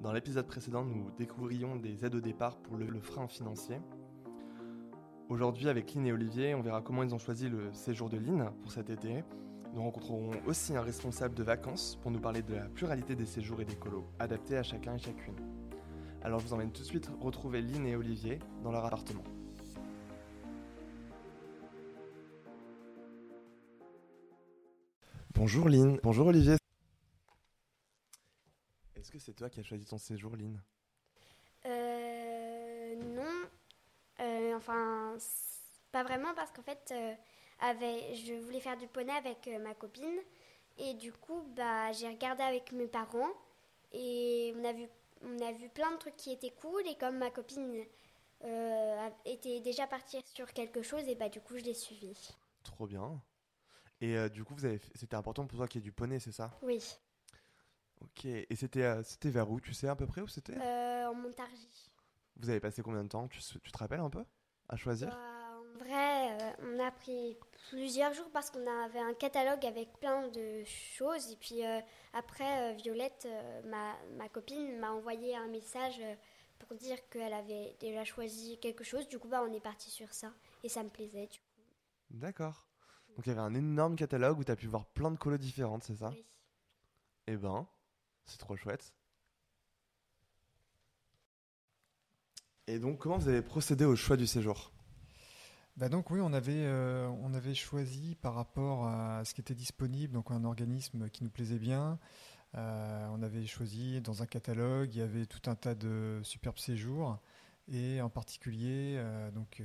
Dans l'épisode précédent, nous découvrions des aides au départ pour le, le frein financier. Aujourd'hui, avec Lynn et Olivier, on verra comment ils ont choisi le séjour de Lynn pour cet été. Nous rencontrerons aussi un responsable de vacances pour nous parler de la pluralité des séjours et des colos, adaptés à chacun et chacune. Alors je vous emmène tout de suite retrouver Lynn et Olivier dans leur appartement. Bonjour Lynn, bonjour Olivier. Est-ce que c'est toi qui as choisi ton séjour Lynn? Euh, non. Euh, enfin, pas vraiment parce qu'en fait, euh, avec, je voulais faire du poney avec euh, ma copine. Et du coup, bah, j'ai regardé avec mes parents. Et on a, vu, on a vu plein de trucs qui étaient cool. Et comme ma copine était déjà partie sur quelque chose, et bah, du coup, je l'ai suivie. Trop bien. Et du coup, vous avez fait- c'était important pour toi qu'il y ait du poney, c'est ça? Oui. Ok. Et c'était c'était vers où Tu sais à peu près où c'était? Euh, en Montargis. Vous avez passé combien de temps? Tu, tu te rappelles un peu? À choisir? Bah, en vrai, euh, on a pris plusieurs jours parce qu'on avait un catalogue avec plein de choses. Et puis euh, après, Violette, ma, ma copine, m'a envoyé un message pour dire qu'elle avait déjà choisi quelque chose. Du coup, bah, on est parti sur ça. Et ça me plaisait. Du coup. D'accord. Donc il y avait un énorme catalogue où tu as pu voir plein de colos différentes, c'est ça? Oui. Eh ben, c'est trop chouette. Et donc, comment vous avez procédé au choix du séjour? Bah donc oui, on avait, euh, on avait choisi par rapport à ce qui était disponible, donc un organisme qui nous plaisait bien. Euh, on avait choisi dans un catalogue, il y avait tout un tas de superbes séjours. Et en particulier, euh, donc,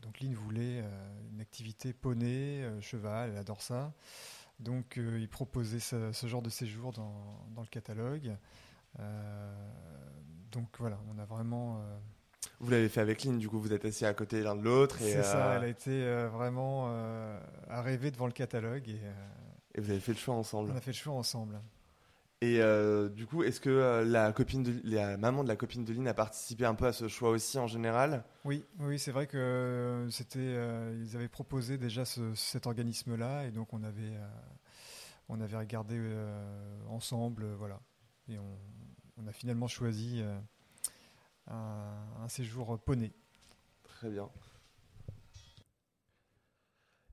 donc Lynn voulait une activité poney, cheval, elle adore ça. Donc euh, il proposait ce, ce genre de séjour dans, dans le catalogue. Euh, donc voilà, on a vraiment... euh, Vous l'avez fait avec Lynn, du coup, vous êtes assis à côté l'un de l'autre et, C'est ça, elle a été vraiment à rêver devant le catalogue et et vous avez fait le choix ensemble. on a fait le choix ensemble. Et euh, du coup, est-ce que euh, la copine de, la maman de la copine de Lynn a participé un peu à ce choix aussi en général? Oui, oui, c'est vrai que euh, c'était, euh, ils avaient proposé déjà ce- cet organisme-là et donc on avait, on avait regardé ensemble, voilà, et on, on a finalement choisi un, un séjour poney. Très bien.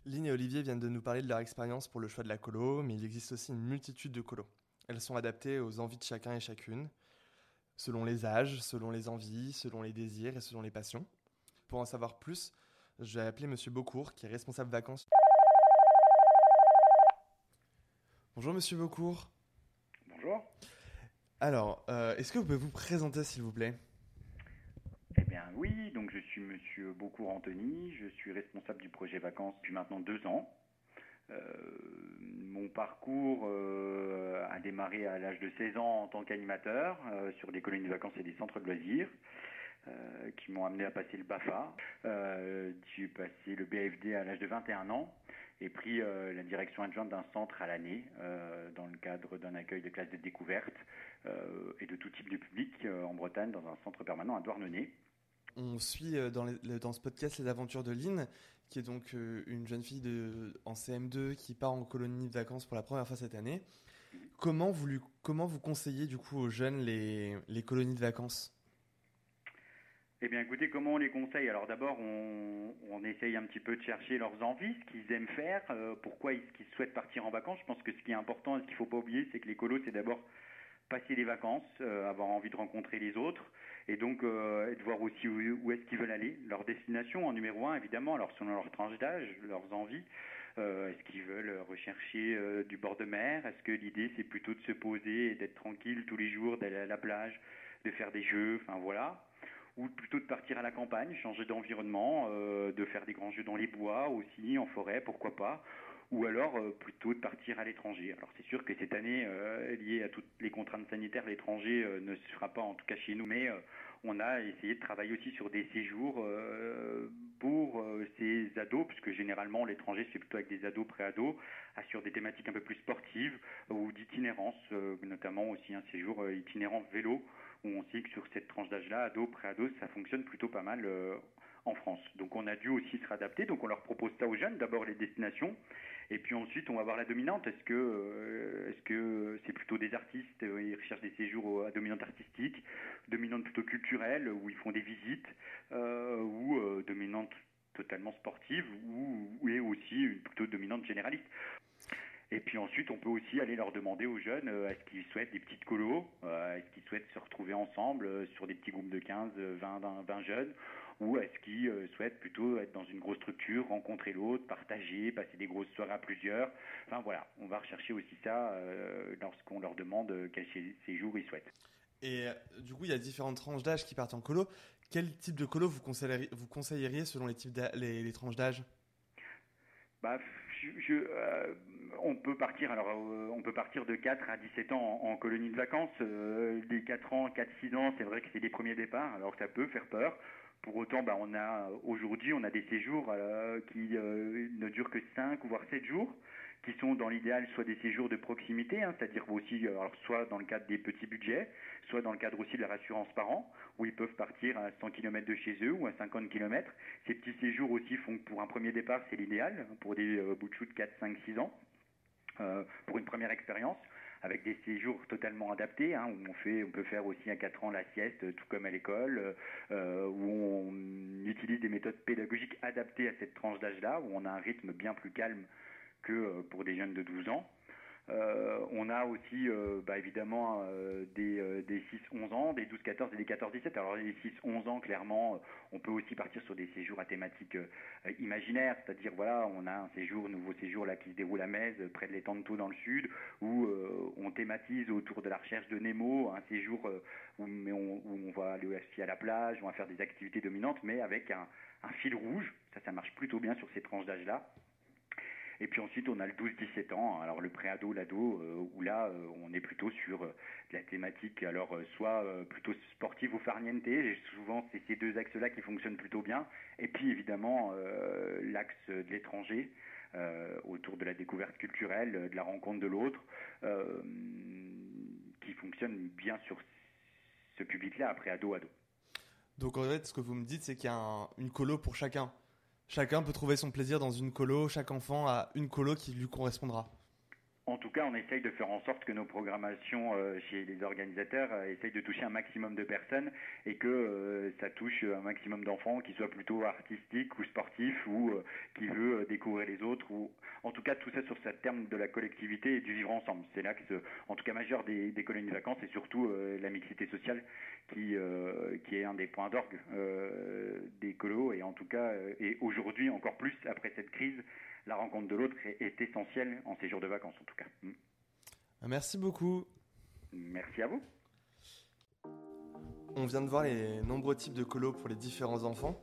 Lynn et Olivier viennent de nous parler de leur expérience pour le choix de la colo, mais il existe aussi une multitude de colos. Elles sont adaptées aux envies de chacun et chacune, selon les âges, selon les envies, selon les désirs et selon les passions. Pour en savoir plus, je vais appeler Monsieur Beaucourt, qui est responsable vacances. Bonjour Monsieur Beaucourt. Bonjour. Alors, euh, est-ce que vous pouvez vous présenter s'il vous plaît? Eh bien oui, donc je suis Monsieur Beaucourt Anthony, je suis responsable du projet vacances depuis maintenant deux ans. Euh, mon parcours euh, démarré à l'âge de 16 ans en tant qu'animateur euh, sur des colonies de vacances et des centres de loisirs euh, qui m'ont amené à passer le BAFA. Euh, J'ai passé le BFD à l'âge de 21 ans et pris la direction adjointe d'un centre à l'année dans le cadre d'un accueil de classes de découverte et de tout type de public en Bretagne dans un centre permanent à Douarnenez. On suit dans, ce podcast les aventures de Lynn, qui est donc une jeune fille de, en CM2 qui part en colonie de vacances pour la première fois cette année. Comment vous, conseillez du coup aux jeunes les, colonies de vacances? Eh bien, écoutez, comment on les conseille? Alors d'abord, on, essaye un petit peu de chercher leurs envies, ce qu'ils aiment faire, euh, pourquoi ils, souhaitent partir en vacances? Je pense que ce qui est important et ce qu'il ne faut pas oublier, c'est que les colos, c'est d'abord passer les vacances, euh, avoir envie de rencontrer les autres, et donc euh, de voir aussi où, où est-ce qu'ils veulent aller, leur destination en numéro un, évidemment, selon leur tranche d'âge, leurs envies. Euh, est-ce qu'ils veulent rechercher euh, du bord de mer? Est-ce que l'idée, c'est plutôt de se poser et d'être tranquille tous les jours, d'aller à la plage, de faire des jeux, enfin voilà. Ou plutôt de partir à la campagne, changer d'environnement, euh, de faire des grands jeux dans les bois aussi, en forêt, pourquoi pas, ou alors plutôt de partir à l'étranger. Alors c'est sûr que cette année, liée à toutes les contraintes sanitaires, l'étranger ne se fera pas, en tout cas chez nous, mais on a essayé de travailler aussi sur des séjours euh, pour euh, ces ados, puisque généralement l'étranger c'est plutôt avec des ados, pré-ados, sur des thématiques un peu plus sportives ou d'itinérance, euh, notamment aussi un séjour euh, itinérant vélo, où on sait que sur cette tranche d'âge-là, ado, pré-ado, ça fonctionne plutôt pas mal euh, en France. Donc on a dû aussi se réadapter, donc on leur propose ça aux jeunes, d'abord les destinations, et puis ensuite on va voir la dominante. Est-ce que euh, c'est plutôt des artistes, euh, ils recherchent des séjours à dominante artistique dominantes plutôt culturelles, où ils font des visites, ou dominantes totalement sportives, ou, et aussi une plutôt dominante généraliste. Et puis ensuite, on peut aussi aller leur demander aux jeunes est-ce qu'ils souhaitent des petites colos, est-ce qu'ils souhaitent se retrouver ensemble sur des petits groupes de 15, 20, 20 jeunes, ou est-ce qu'ils euh, souhaitent plutôt être dans une grosse structure, rencontrer l'autre, partager, passer des grosses soirées à plusieurs Enfin voilà, on va rechercher aussi ça euh, lorsqu'on leur demande euh, quel séjour ils souhaitent. Et du coup, il y a différentes tranches d'âge qui partent en colo. Quel type de colo vous conseilleriez, vous conseilleriez selon les, types les, les, tranches d'âge? Bah, je, on peut partir alors on peut partir de 4 à 17 ans en, colonie de vacances. les 4 ans, 4-6 ans, c'est vrai que c'est les premiers départs, alors ça peut faire peur. Pour autant, bah, on a aujourd'hui, on a des séjours euh, qui euh, ne durent que 5 voire 7 jours, qui sont dans l'idéal soit des séjours de proximité, hein, c'est-à-dire aussi, euh, alors, soit dans le cadre des petits budgets, soit dans le cadre aussi de la rassurance par où ils peuvent partir à 100 km de chez eux ou à 50 km. Ces petits séjours aussi font que pour un premier départ, c'est l'idéal, pour des bouts de chou de 4, 5, 6 ans, pour une première expérience avec des séjours totalement adaptés, hein, où on, fait, on peut faire aussi à 4 ans la sieste, tout comme à l'école, euh, où on utilise des méthodes pédagogiques adaptées à cette tranche d'âge-là, où on a un rythme bien plus calme que euh, pour des jeunes de 12 ans. Euh, on a aussi euh, bah, évidemment euh, des, des 6-11 ans, des 12-14 et des 14-17. Alors les 6-11 ans, clairement, on peut aussi partir sur des séjours à thématique imaginaire, c'est-à-dire voilà, on a un séjour, nouveau séjour là qui se déroule à Metz, près de l'étang de Thau dans le sud, où on thématise autour de la recherche de Nemo, un séjour où, on, va aller aussi à la plage, on va faire des activités dominantes, mais avec un, un fil rouge. Ça, ça marche plutôt bien sur ces tranches d'âge-là. Et puis ensuite, on a le 12-17 ans, alors le préado, l'ado, euh, où là, euh, on est plutôt sur euh, la thématique, alors soit plutôt sportive ou farniente. Et souvent, c'est ces deux axes-là qui fonctionnent plutôt bien. Et puis évidemment, l'axe de l'étranger. autour de la découverte culturelle, de la rencontre de l'autre, qui fonctionne bien sur ce public-là, après ado-ado. Donc en fait, ce que vous me dites, c'est qu'il y a une colo pour chacun. Chacun peut trouver son plaisir dans une colo, chaque enfant a une colo qui lui correspondra. En tout cas, on essaye de faire en sorte que nos programmations euh, chez les organisateurs euh, essayent de toucher un maximum de personnes et que euh, ça touche un maximum d'enfants, qui soient plutôt artistiques ou sportifs ou qui veut découvrir les autres. Ou en tout cas, tout ça sur ce terme de la collectivité et du vivre ensemble. C'est l'axe, en tout cas majeur des, des colonies de vacances et surtout la mixité sociale qui qui est un des points d'orgue des colos et en tout cas et aujourd'hui encore plus après cette crise la rencontre de l'autre est, essentielle en séjour de vacances en tout cas. Mm. Merci beaucoup. Merci à vous. On vient de voir les nombreux types de colos pour les différents enfants.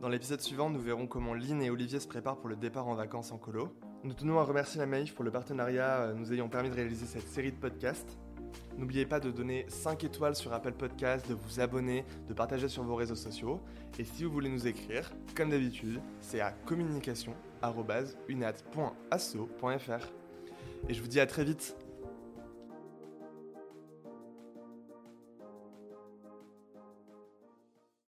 Dans l'épisode suivant, nous verrons comment Lynn et Olivier se préparent pour le départ en vacances en colo. Nous tenons à remercier la Maïf pour le partenariat euh, nous ayant permis de réaliser cette série de podcasts. N'oubliez pas de donner 5 étoiles sur Apple Podcast, de vous abonner, de partager sur vos réseaux sociaux. Et si vous voulez nous écrire, comme d'habitude, c'est à communication.unat.asso.fr. Et je vous dis à très vite